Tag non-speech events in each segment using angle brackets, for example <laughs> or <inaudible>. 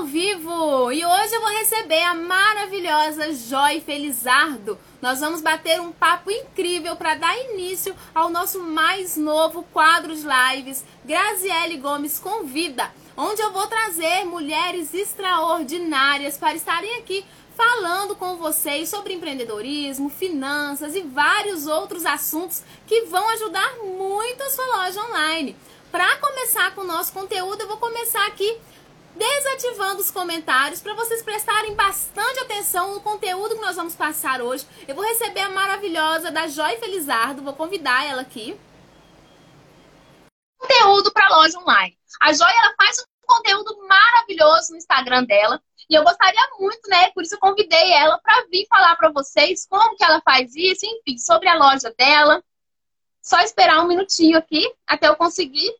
ao vivo e hoje eu vou receber a maravilhosa Joy Felizardo. Nós vamos bater um papo incrível para dar início ao nosso mais novo quadro de lives, Graziele Gomes Convida, onde eu vou trazer mulheres extraordinárias para estarem aqui falando com vocês sobre empreendedorismo, finanças e vários outros assuntos que vão ajudar muito a sua loja online. Para começar com o nosso conteúdo, eu vou começar aqui desativando os comentários para vocês prestarem bastante atenção no conteúdo que nós vamos passar hoje. Eu vou receber a maravilhosa da Joy Felizardo, vou convidar ela aqui. Conteúdo para loja online. A Joy ela faz um conteúdo maravilhoso no Instagram dela. E eu gostaria muito, né? Por isso eu convidei ela para vir falar para vocês como que ela faz isso, enfim, sobre a loja dela. Só esperar um minutinho aqui até eu conseguir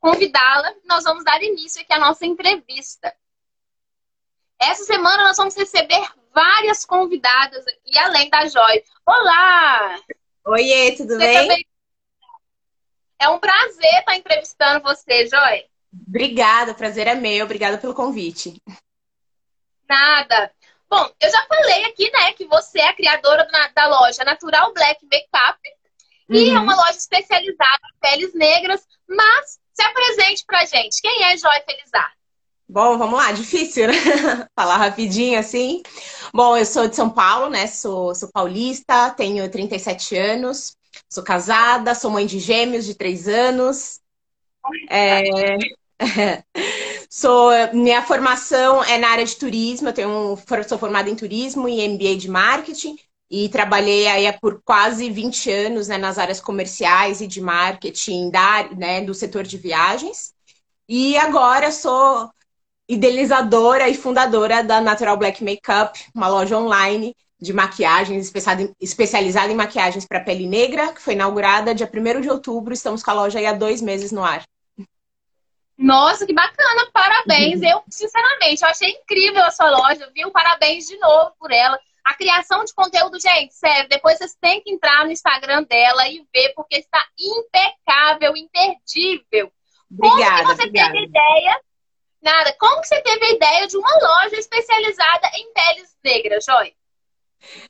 convidá-la. Nós vamos dar início aqui à nossa entrevista. Essa semana nós vamos receber várias convidadas aqui, além da Joy. Olá! Oiê, tudo você bem? Também... É um prazer estar entrevistando você, Joy. Obrigada, o prazer é meu. Obrigada pelo convite. Nada. Bom, eu já falei aqui, né, que você é a criadora da loja Natural Black Makeup. Uhum. E é uhum. uma loja especializada em peles negras, mas se apresente pra gente. Quem é Joy Felizar? Bom, vamos lá, difícil, né? <laughs> Falar rapidinho assim. Bom, eu sou de São Paulo, né? Sou, sou paulista, tenho 37 anos, sou casada, sou mãe de gêmeos de 3 anos. É... <laughs> sou, minha formação é na área de turismo, eu tenho, sou formada em turismo e MBA de marketing e trabalhei aí por quase 20 anos né, nas áreas comerciais e de marketing da, né, do setor de viagens. E agora sou idealizadora e fundadora da Natural Black Makeup, uma loja online de maquiagens especializada em maquiagens para pele negra, que foi inaugurada dia 1 de outubro. Estamos com a loja aí há dois meses no ar. Nossa, que bacana! Parabéns! <laughs> Eu, sinceramente, eu achei incrível a sua loja, viu? Parabéns de novo por ela. A criação de conteúdo, gente, sério, depois vocês têm que entrar no Instagram dela e ver, porque está impecável, imperdível. Obrigada, Como que você obrigada. teve a ideia? Nada. Como que você teve a ideia de uma loja especializada em peles negras, Joy?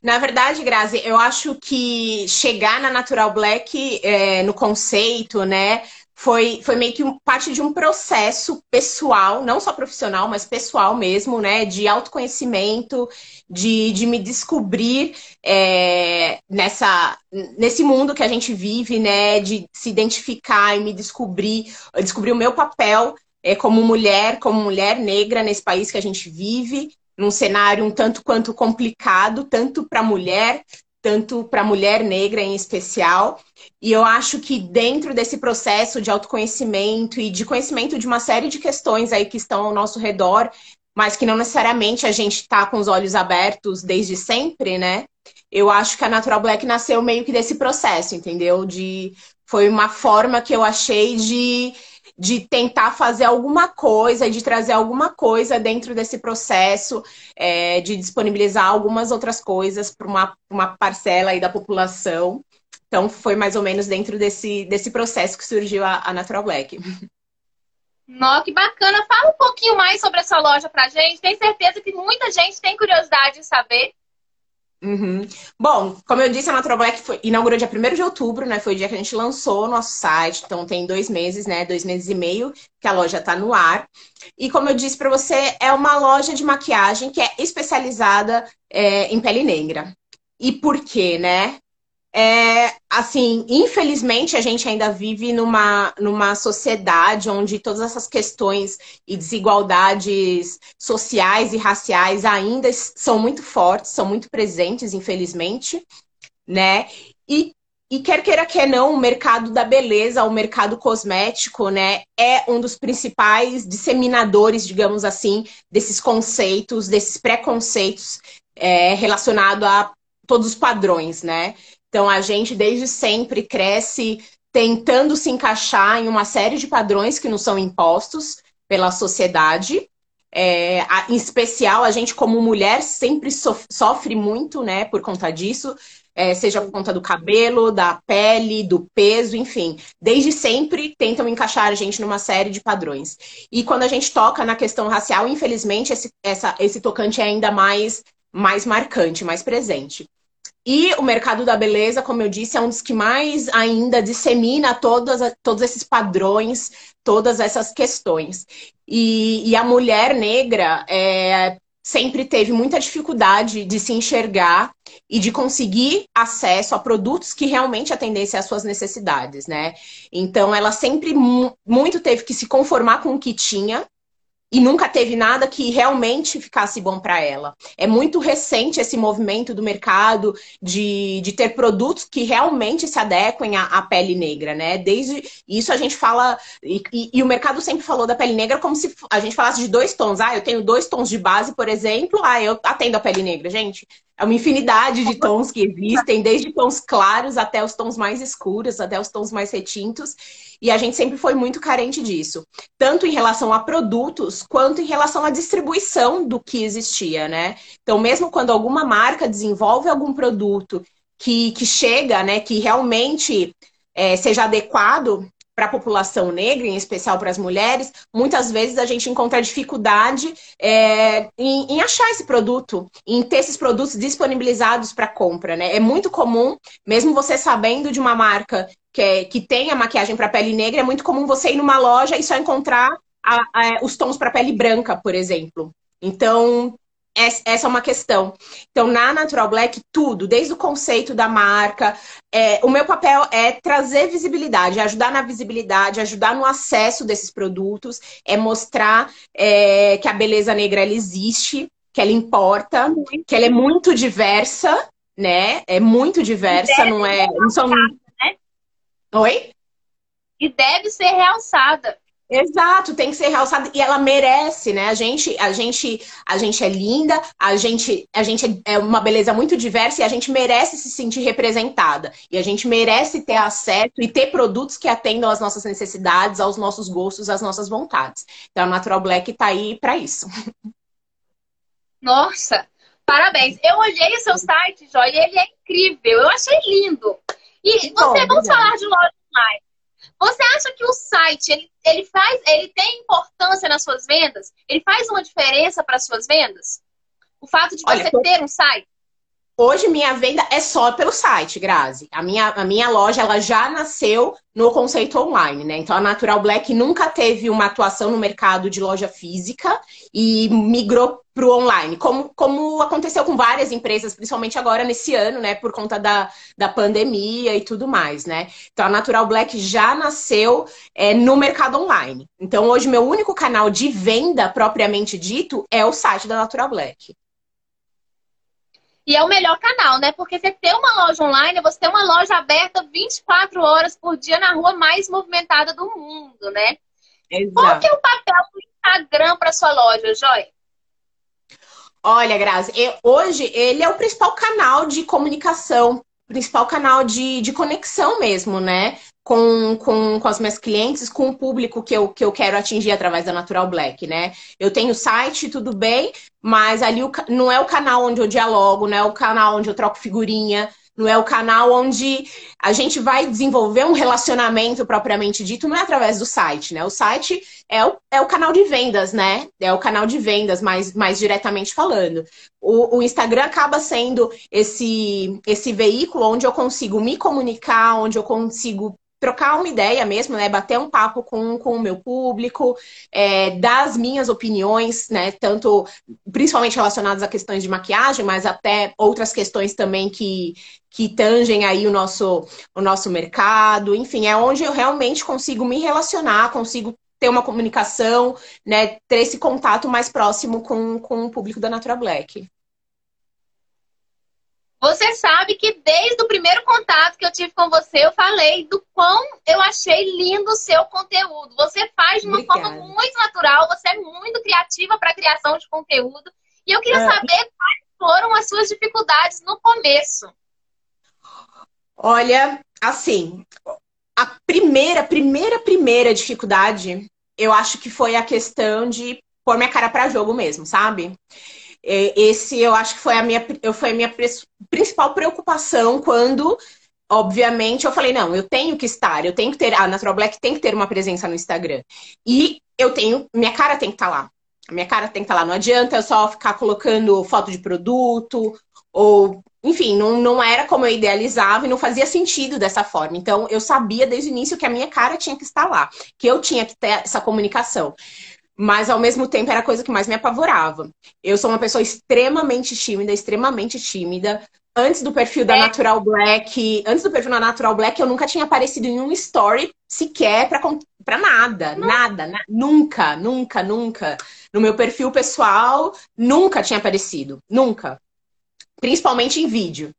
Na verdade, Grazi, eu acho que chegar na Natural Black é, no conceito, né, foi, foi meio que parte de um processo pessoal, não só profissional, mas pessoal mesmo, né? De autoconhecimento, de, de me descobrir é, nessa, nesse mundo que a gente vive, né? De se identificar e me descobrir, descobrir o meu papel é, como mulher, como mulher negra nesse país que a gente vive, num cenário um tanto quanto complicado, tanto para a mulher, tanto para a mulher negra em especial. E eu acho que dentro desse processo de autoconhecimento e de conhecimento de uma série de questões aí que estão ao nosso redor, mas que não necessariamente a gente está com os olhos abertos desde sempre, né? Eu acho que a Natural Black nasceu meio que desse processo, entendeu? De foi uma forma que eu achei de de tentar fazer alguma coisa, de trazer alguma coisa dentro desse processo, é, de disponibilizar algumas outras coisas para uma, uma parcela aí da população. Então, foi mais ou menos dentro desse, desse processo que surgiu a, a Natural Black. Nó, que bacana. Fala um pouquinho mais sobre essa loja pra gente. Tenho certeza que muita gente tem curiosidade de saber. Uhum. Bom, como eu disse, a Natural Black foi, inaugurou dia 1 de outubro, né? Foi o dia que a gente lançou o nosso site. Então tem dois meses, né? Dois meses e meio que a loja está no ar. E como eu disse para você, é uma loja de maquiagem que é especializada é, em pele negra. E por quê, né? É, assim, infelizmente a gente ainda vive numa, numa sociedade onde todas essas questões e desigualdades sociais e raciais ainda são muito fortes, são muito presentes, infelizmente, né? E, e quer queira quer não, o mercado da beleza, o mercado cosmético, né, é um dos principais disseminadores, digamos assim, desses conceitos, desses preconceitos é, relacionado a todos os padrões, né? Então, a gente desde sempre cresce tentando se encaixar em uma série de padrões que nos são impostos pela sociedade. É, em especial, a gente, como mulher, sempre sofre muito, né, por conta disso. é, seja por conta do cabelo, da pele, do peso, enfim. Desde sempre tentam encaixar a gente numa série de padrões. E quando a gente toca na questão racial, infelizmente, esse, essa, esse tocante é ainda mais, mais marcante, mais presente. E o mercado da beleza, como eu disse, é um dos que mais ainda dissemina todas, todos esses padrões, todas essas questões. E, e a mulher negra é, sempre teve muita dificuldade de se enxergar e de conseguir acesso a produtos que realmente atendessem às suas necessidades, né? Então, ela sempre muito teve que se conformar com o que tinha e nunca teve nada que realmente ficasse bom para ela. É muito recente esse movimento do mercado de, de ter produtos que realmente se adequem à, à pele negra, né? Desde isso a gente fala, e, e, e, o mercado sempre falou da pele negra como se a gente falasse de dois tons. Ah, eu tenho dois tons de base, por exemplo, ah, eu atendo a pele negra, gente. É uma infinidade de tons que existem, desde tons claros até os tons mais escuros, até os tons mais retintos. E a gente sempre foi muito carente disso, tanto em relação a produtos quanto em relação à distribuição do que existia, né? Então, mesmo quando alguma marca desenvolve algum produto que, que chega, né, que realmente é, seja adequado para a população negra, em especial para as mulheres, muitas vezes a gente encontra dificuldade é, em, em, achar esse produto, em ter esses produtos disponibilizados para compra. Né? É muito comum, mesmo você sabendo de uma marca que, é, que tem a maquiagem para pele negra, é muito comum você ir numa loja e só encontrar a, a, os tons para pele branca, por exemplo. Então, essa é uma questão. Então, na Natural Black, tudo, desde o conceito da marca, é, o meu papel é trazer visibilidade, ajudar na visibilidade, ajudar no acesso desses produtos, é mostrar é, que a beleza negra ela existe, que ela importa, que ela é muito diversa, né? É muito diversa, não é? Não são... né? Oi? E deve ser realçada. Exato, tem que ser realçada e ela merece, né? A gente, a gente, a gente é linda, a gente, a gente é uma beleza muito diversa e a gente merece se sentir representada. E a gente merece ter acesso e ter produtos que atendam às nossas necessidades, aos nossos gostos, às nossas vontades. Então a Natural Black tá aí para isso. Nossa, parabéns. Eu olhei o seu site, Joy, e ele é incrível. Eu achei lindo. E você, Bom, vamos falar de loja online. Você acha que o site ele, ele faz, ele tem importância nas suas vendas? Ele faz uma diferença para as suas vendas? O fato de Olha, você ter um site? Hoje minha venda é só pelo site, Grazi. A minha, a minha loja ela já nasceu no conceito online, né? Então a Natural Black nunca teve uma atuação no mercado de loja física e migrou para o online, como, como aconteceu com várias empresas, principalmente agora nesse ano, né? Por conta da, da pandemia e tudo mais, né? Então a Natural Black já nasceu é, no mercado online. Então hoje meu único canal de venda propriamente dito é o site da Natural Black. E é o melhor canal, né? Porque você ter uma loja online, você tem uma loja aberta 24 horas por dia na rua mais movimentada do mundo, né? Exato. Qual que é o papel do Instagram para sua loja, Joy? Olha, Grazi, hoje ele é o principal canal de comunicação, principal canal de, de conexão mesmo, né? Com, com, com as minhas clientes, com o público que eu, que eu quero atingir através da Natural Black, né? Eu tenho site, tudo bem, mas ali o, não é o canal onde eu dialogo, não é o canal onde eu troco figurinha, não é o canal onde a gente vai desenvolver um relacionamento propriamente dito, não é através do site, né? O site é o, é o canal de vendas, né? É o canal de vendas, mais, mais diretamente falando. O, o Instagram acaba sendo esse, esse veículo onde eu consigo me comunicar, onde eu consigo trocar uma ideia mesmo, né? Bater um papo com, com o meu público, é, dar as minhas opiniões, né? Tanto, principalmente relacionadas a questões de maquiagem, mas até outras questões também que, que tangem aí o nosso, o nosso mercado. Enfim, é onde eu realmente consigo me relacionar, consigo ter uma comunicação, né? Ter esse contato mais próximo com, com o público da Natural Black. Você sabe que desde o primeiro contato que eu tive com você, eu falei do quão eu achei lindo o seu conteúdo. Você faz de uma Obrigada. forma muito natural, você é muito criativa para a criação de conteúdo. E eu queria é. saber quais foram as suas dificuldades no começo. Olha, assim, a primeira, primeira, primeira dificuldade, eu acho que foi a questão de pôr minha cara para jogo mesmo, sabe? Esse eu acho que foi a minha, foi a minha principal preocupação quando obviamente, eu falei, não, eu tenho que estar, eu tenho que ter, a Natural Black tem que ter uma presença no Instagram. E eu tenho, minha cara tem que estar tá lá. A minha cara tem que estar tá lá. Não adianta eu só ficar colocando foto de produto ou, enfim, não, não era como eu idealizava e não fazia sentido dessa forma. Então, eu sabia desde o início que a minha cara tinha que estar lá, que eu tinha que ter essa comunicação. Mas, ao mesmo tempo, era a coisa que mais me apavorava. Eu sou uma pessoa extremamente tímida, extremamente tímida antes do perfil da é. Natural Black, antes do perfil da Natural Black, eu nunca tinha aparecido em um story sequer pra, pra nada, Não. nada, na, nunca, nunca, nunca. No meu perfil pessoal, nunca tinha aparecido, nunca. Principalmente em vídeo,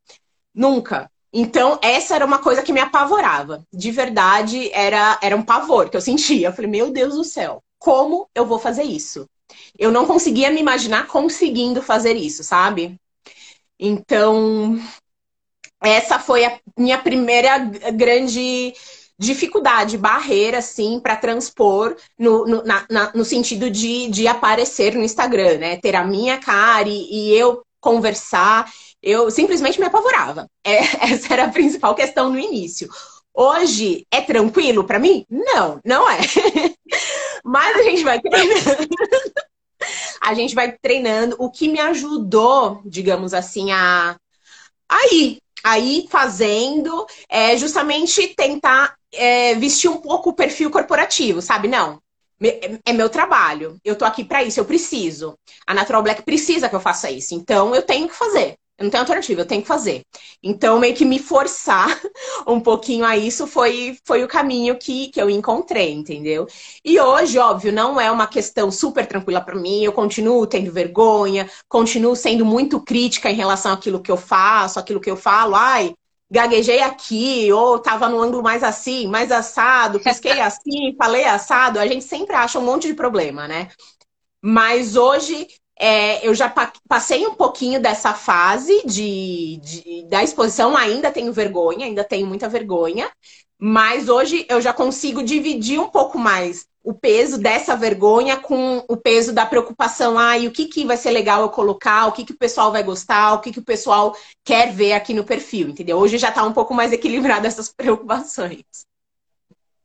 nunca. Então, essa era uma coisa que me apavorava. De verdade, era, era um pavor que eu sentia. Eu falei, meu Deus do céu, como eu vou fazer isso? Eu não conseguia me imaginar conseguindo fazer isso, sabe? Então, essa foi a minha primeira grande dificuldade, barreira, assim, para transpor no, no, na, na, no sentido de, de aparecer no Instagram, né? Ter a minha cara e, e eu conversar. Eu simplesmente me apavorava. <laughs> É, essa era a principal questão no início. Hoje é tranquilo para mim? Não, não é. <laughs> Mas a gente vai <laughs> a gente vai treinando. O que me ajudou, digamos assim, a aí, aí fazendo, é justamente tentar é, vestir um pouco o perfil corporativo, sabe? Não. É meu trabalho. Eu tô aqui para isso, eu preciso. A Natural Black precisa que eu faça isso. Então eu tenho que fazer. Eu não tenho alternativa, eu tenho que fazer. Então, meio que me forçar <laughs> um pouquinho a isso foi, foi o caminho que, que eu encontrei, entendeu? E hoje, óbvio, não é uma questão super tranquila para mim. Eu continuo tendo vergonha, continuo sendo muito crítica em relação àquilo que eu faço, aquilo que eu falo. Ai, gaguejei aqui, ou tava no ângulo mais assim, mais assado, pisquei <laughs> assim, falei assado. A gente sempre acha um monte de problema, né? Mas hoje é, eu já passei um pouquinho dessa fase de, de, da exposição, ainda tenho vergonha, ainda tenho muita vergonha, mas hoje eu já consigo dividir um pouco mais o peso dessa vergonha com o peso da preocupação. Ah, e o que, que vai ser legal eu colocar, o que, que o pessoal vai gostar, o que, que o pessoal quer ver aqui no perfil, entendeu? Hoje já está um pouco mais equilibrado <laughs> essas preocupações.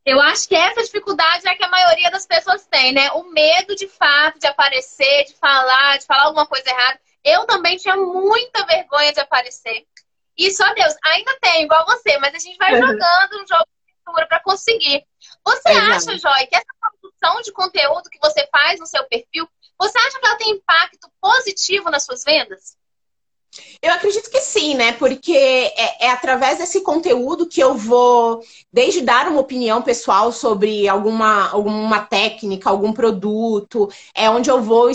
Eu acho que essa dificuldade é que a maioria das pessoas tem, né? O medo de fato de aparecer, de falar, de falar alguma coisa errada. Eu também tinha muita vergonha de aparecer. E só Deus, ainda tem, igual você, mas a gente vai uhum. jogando um jogo de cultura para conseguir. Você é acha, Joy, que essa produção de conteúdo que você faz no seu perfil, você acha que ela tem impacto positivo nas suas vendas? Eu acredito que sim, né? Porque é, é, através desse conteúdo que eu vou, desde dar uma opinião pessoal sobre alguma, alguma técnica, algum produto, é onde eu vou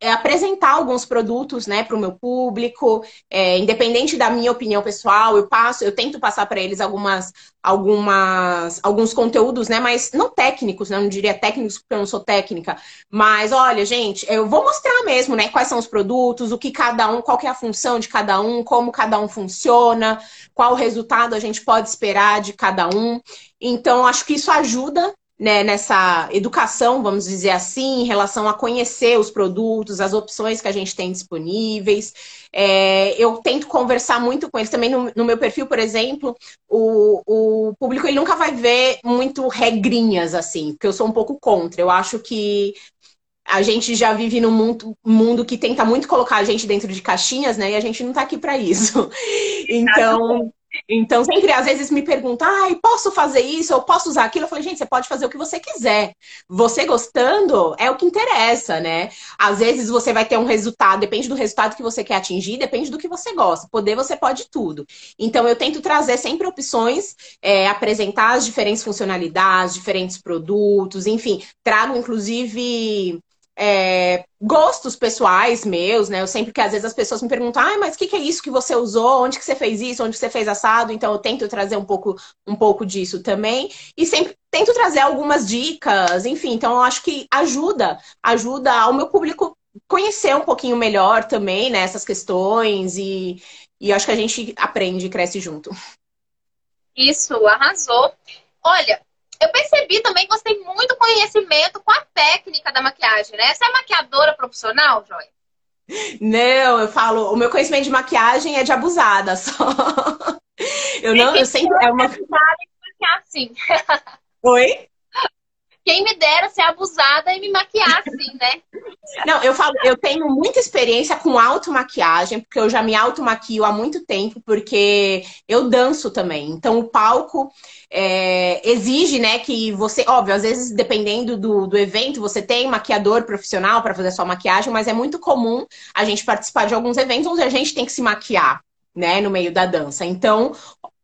é, apresentar alguns produtos, né, para o meu público, é, independente da minha opinião pessoal, eu passo, eu tento passar para eles algumas, algumas, alguns conteúdos, né? Mas não técnicos, né? Não diria técnicos porque eu não sou técnica. Mas olha, gente, eu vou mostrar mesmo, né? Quais são os produtos, o que cada um, qual é a função de cada um, como cada um funciona, qual resultado a gente pode esperar de cada um. Então, acho que isso ajuda né, nessa educação, vamos dizer assim, em relação a conhecer os produtos, as opções que a gente tem disponíveis. É, eu tento conversar muito com eles. Também no, no, meu perfil, por exemplo, o, o público ele nunca vai ver muito regrinhas, assim, porque eu sou um pouco contra. Eu acho que a gente já vive num mundo, mundo que tenta muito colocar a gente dentro de caixinhas, né? E a gente não tá aqui para isso. <laughs> Então, então, sempre às vezes me perguntam, ai, posso fazer isso? Eu posso usar aquilo? Eu falei, gente, você pode fazer o que você quiser. Você gostando é o que interessa, né? Às vezes você vai ter um resultado, depende do resultado que você quer atingir, depende do que você gosta. Poder você pode tudo. Então, eu tento trazer sempre opções, é, apresentar as diferentes funcionalidades, diferentes produtos, enfim, trago inclusive é, gostos pessoais meus, né? Eu sempre que às vezes as pessoas me perguntam, ah, mas o que, que, é isso que você usou? Onde que você fez isso? Onde você fez assado? Então eu tento trazer um pouco, um pouco disso também. E sempre tento trazer algumas dicas, enfim, então eu acho que ajuda, ajuda ao meu público conhecer um pouquinho melhor também, né, essas questões, e, e acho que a gente aprende e cresce junto. Isso, arrasou. Olha, eu percebi também que você tem muito conhecimento com a técnica da maquiagem, né? Você é maquiadora profissional, Joy? Não, eu falo, o meu conhecimento de maquiagem é de abusada <laughs> só. Eu não, eu sempre. É uma... assim. Oi? Quem me dera ser abusada e me maquiar assim? Não, eu falo, eu tenho muita experiência com automaquiagem, porque eu já me automaquio há muito tempo, porque eu danço também. Então, o palco é, exige, né, que você, óbvio, às vezes, dependendo do, do evento, você tem maquiador profissional para fazer sua maquiagem, mas é muito comum a gente participar de alguns eventos onde a gente tem que se maquiar. Né, no meio da dança. Então,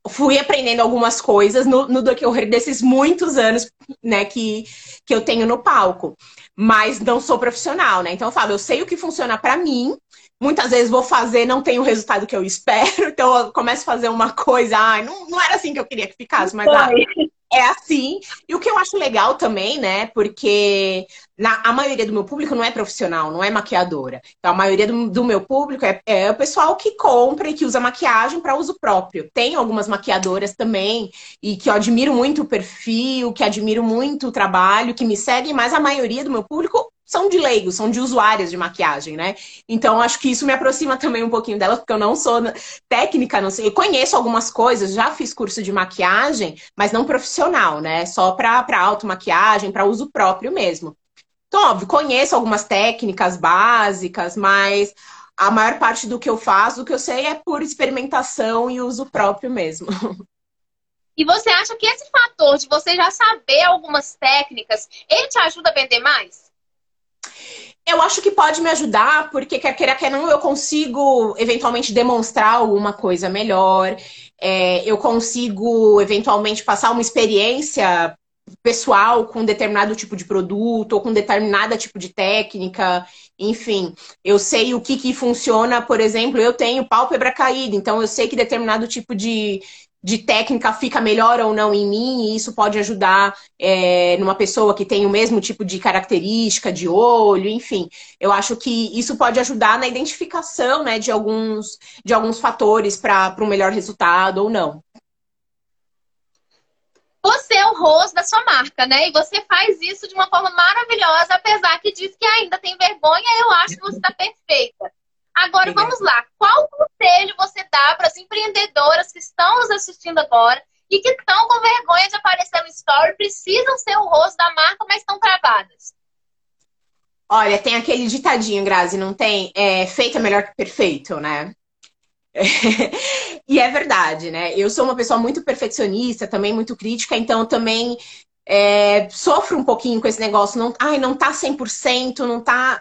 fui aprendendo algumas coisas no, no decorrer desses muitos anos, né, que, que eu tenho no palco. Mas não sou profissional, né? Então eu falo, eu sei o que funciona para mim. Muitas vezes vou fazer, não tem o resultado que eu <laughs> espero. Então eu começo a fazer uma coisa, ai, não, não era assim que eu queria que ficasse, mas ah, é assim. E o que eu acho legal também, né? Porque na, a maioria do meu público não é profissional, não é maquiadora. Então, a maioria do, do meu público é, é, o pessoal que compra e que usa maquiagem para uso próprio. Tem algumas maquiadoras também, e que eu admiro muito o perfil, que admiro muito o trabalho, que me seguem, mas a maioria do meu público são de leigos, são de usuárias de maquiagem, né? Então, acho que isso me aproxima também um pouquinho delas, porque eu não sou técnica, não sei. Eu conheço algumas coisas, já fiz curso de maquiagem, mas não profissional, né? Só para automaquiagem, para uso próprio mesmo. Então, óbvio, conheço algumas técnicas básicas, mas a maior parte do que eu faço, do que eu sei, é por experimentação e uso próprio mesmo. <laughs> E você acha que esse fator de você já saber algumas técnicas, ele te ajuda a vender mais? Eu acho que pode me ajudar, porque quer queira, quer não, eu consigo eventualmente demonstrar alguma coisa melhor. É, eu consigo eventualmente passar uma experiência pessoal com determinado tipo de produto ou com determinada tipo de técnica, enfim, eu sei o que, que funciona, por exemplo, eu tenho pálpebra caída, então eu sei que determinado tipo de, de técnica fica melhor ou não em mim, e isso pode ajudar é, numa pessoa que tem o mesmo tipo de característica de olho, enfim. Eu acho que isso pode ajudar na identificação né, de, alguns, de alguns fatores para um melhor resultado ou não. Você é o rosto da sua marca, né? E você faz isso de uma forma maravilhosa, apesar que diz que ainda tem vergonha, eu acho que você está perfeita. Agora, vamos lá. Qual conselho você dá para as empreendedoras que estão nos assistindo agora e que estão com vergonha de aparecer no story, precisam ser o rosto da marca, mas estão travadas? Olha, tem aquele ditadinho, Grazi, não tem? É, feito é melhor que perfeito, né? <laughs> e é verdade, né? Eu sou uma pessoa muito perfeccionista, também muito crítica, então também é, sofro um pouquinho com esse negócio. Não, ai, não tá 100%, não tá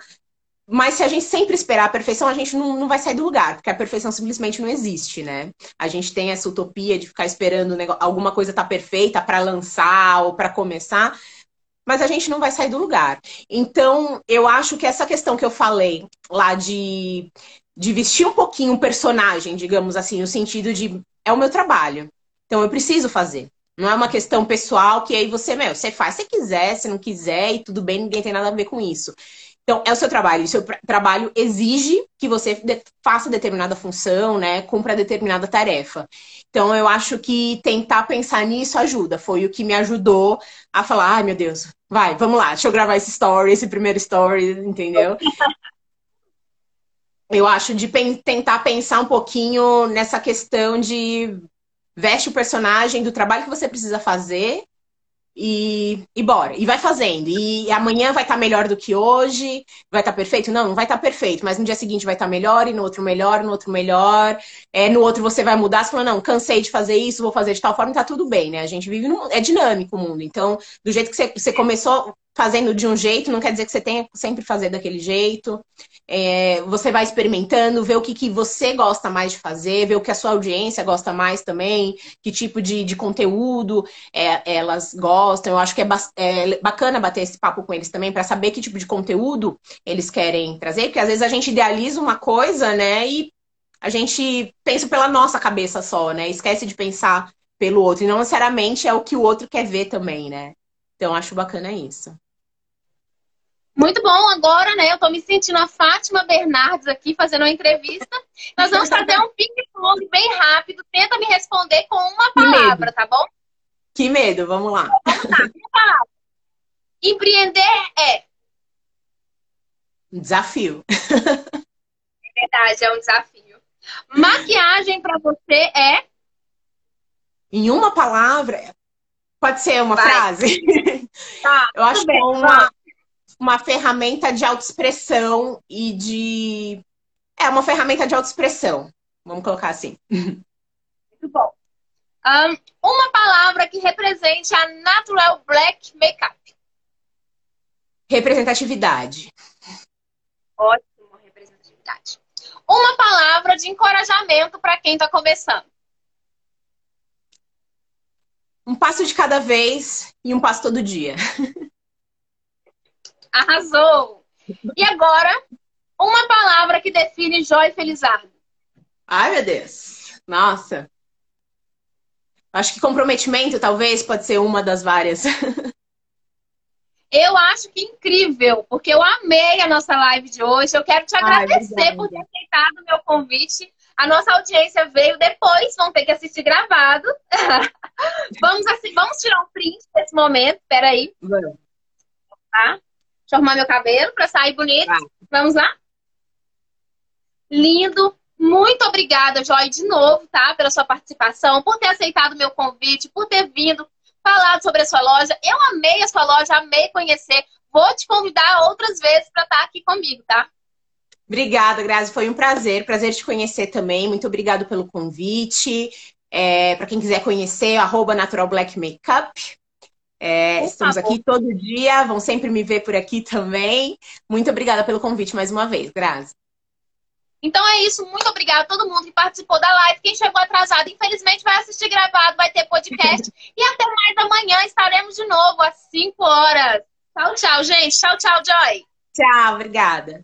mas se a gente sempre esperar a perfeição, a gente não, não vai sair do lugar, porque a perfeição simplesmente não existe, né? A gente tem essa utopia de ficar esperando alguma coisa tá perfeita para lançar ou para começar, mas a gente não vai sair do lugar. Então, eu acho que essa questão que eu falei lá de, de vestir um pouquinho um personagem, digamos assim, no sentido de é o meu trabalho. Então eu preciso fazer. Não é uma questão pessoal que aí você, meu, você faz se quiser, se não quiser, e tudo bem, ninguém tem nada a ver com isso. Então, é o seu trabalho. O seu trabalho exige que você faça determinada função, né? Cumpra determinada tarefa. Então, eu acho que tentar pensar nisso ajuda. Foi o que me ajudou a falar, ai meu Deus, vai, vamos lá, deixa eu gravar esse story, esse primeiro story, entendeu? <laughs> eu acho de tentar pensar um pouquinho nessa questão de veste o personagem do trabalho que você precisa fazer e, e bora. E vai fazendo. E amanhã vai estar tá melhor do que hoje. Vai estar tá perfeito? Não, não vai estar tá perfeito. Mas no dia seguinte vai estar tá melhor, e no outro melhor, no outro melhor. É, no outro você vai mudar. Você fala, não, cansei de fazer isso, vou fazer de tal forma tá tudo bem, né? A gente vive num... É dinâmico o mundo. Então, do jeito que você, você começou fazendo de um jeito, não quer dizer que você tenha que sempre fazer daquele jeito. É, você vai experimentando, ver o que, que você gosta mais de fazer, ver o que a sua audiência gosta mais também, que tipo de, de conteúdo é, elas gostam. Eu acho que é, é, bacana bater esse papo com eles também para saber que tipo de conteúdo eles querem trazer, porque às vezes a gente idealiza uma coisa, né, e a gente pensa pela nossa cabeça só, né, esquece de pensar pelo outro, e não necessariamente é o que o outro quer ver também, né. Então, acho bacana isso. Muito bom, agora, né? Eu tô me sentindo a Fátima Bernardes aqui fazendo uma entrevista. Nós vamos fazer um ping-pong bem rápido. Tenta me responder com uma palavra, tá bom? Que medo, vamos lá. Vamos lá, uma palavra. Empreender é. Desafio. verdade, é um desafio. Maquiagem para você é? Em uma palavra, pode ser uma Vai. frase? Tá, <laughs> Eu acho bem, que é uma, uma ferramenta de autoexpressão e de. É uma ferramenta de autoexpressão. Vamos colocar assim. <laughs> Muito bom. Um, uma palavra que represente a Natural Black Makeup. Representatividade. Ótimo, representatividade. Uma palavra de encorajamento para quem está começando. Um passo de cada vez e um passo todo dia. <laughs> Arrasou! E agora, uma palavra que define Joy Felizardo. Ai, meu Deus. Nossa. Acho que comprometimento, talvez, pode ser uma das várias. <laughs> Eu acho que incrível, porque eu amei a nossa live de hoje. Eu quero te agradecer Ai, por ter aceitado o meu convite. A nossa audiência veio depois, vão ter que assistir gravado. <laughs> vamos, assim, vamos tirar um print desse momento. Peraí. Vamos. Tá? Deixa eu arrumar meu cabelo para sair bonito. Vai. Vamos lá? Lindo. Muito obrigada, Joy, de novo, tá? Pela sua participação, por ter aceitado o meu convite, por ter vindo falado sobre a sua loja. Eu amei a sua loja, amei conhecer. Vou te convidar outras vezes para estar tá aqui comigo, tá? Obrigada, Grazi. Foi um prazer. Prazer te conhecer também. Muito obrigado pelo convite. É, para quem quiser conhecer, arroba Natural Black Makeup. É, estamos aqui todo dia, vão sempre me ver por aqui <laughs> também. Muito obrigada pelo convite mais uma vez, Grazi. Então é isso, muito obrigada a todo mundo que participou da live. Quem chegou atrasado, infelizmente, vai assistir gravado, vai ter podcast. <laughs> e até mais amanhã estaremos de novo às 5 horas. Tchau, tchau, gente. Tchau, tchau, Joy. Tchau, obrigada.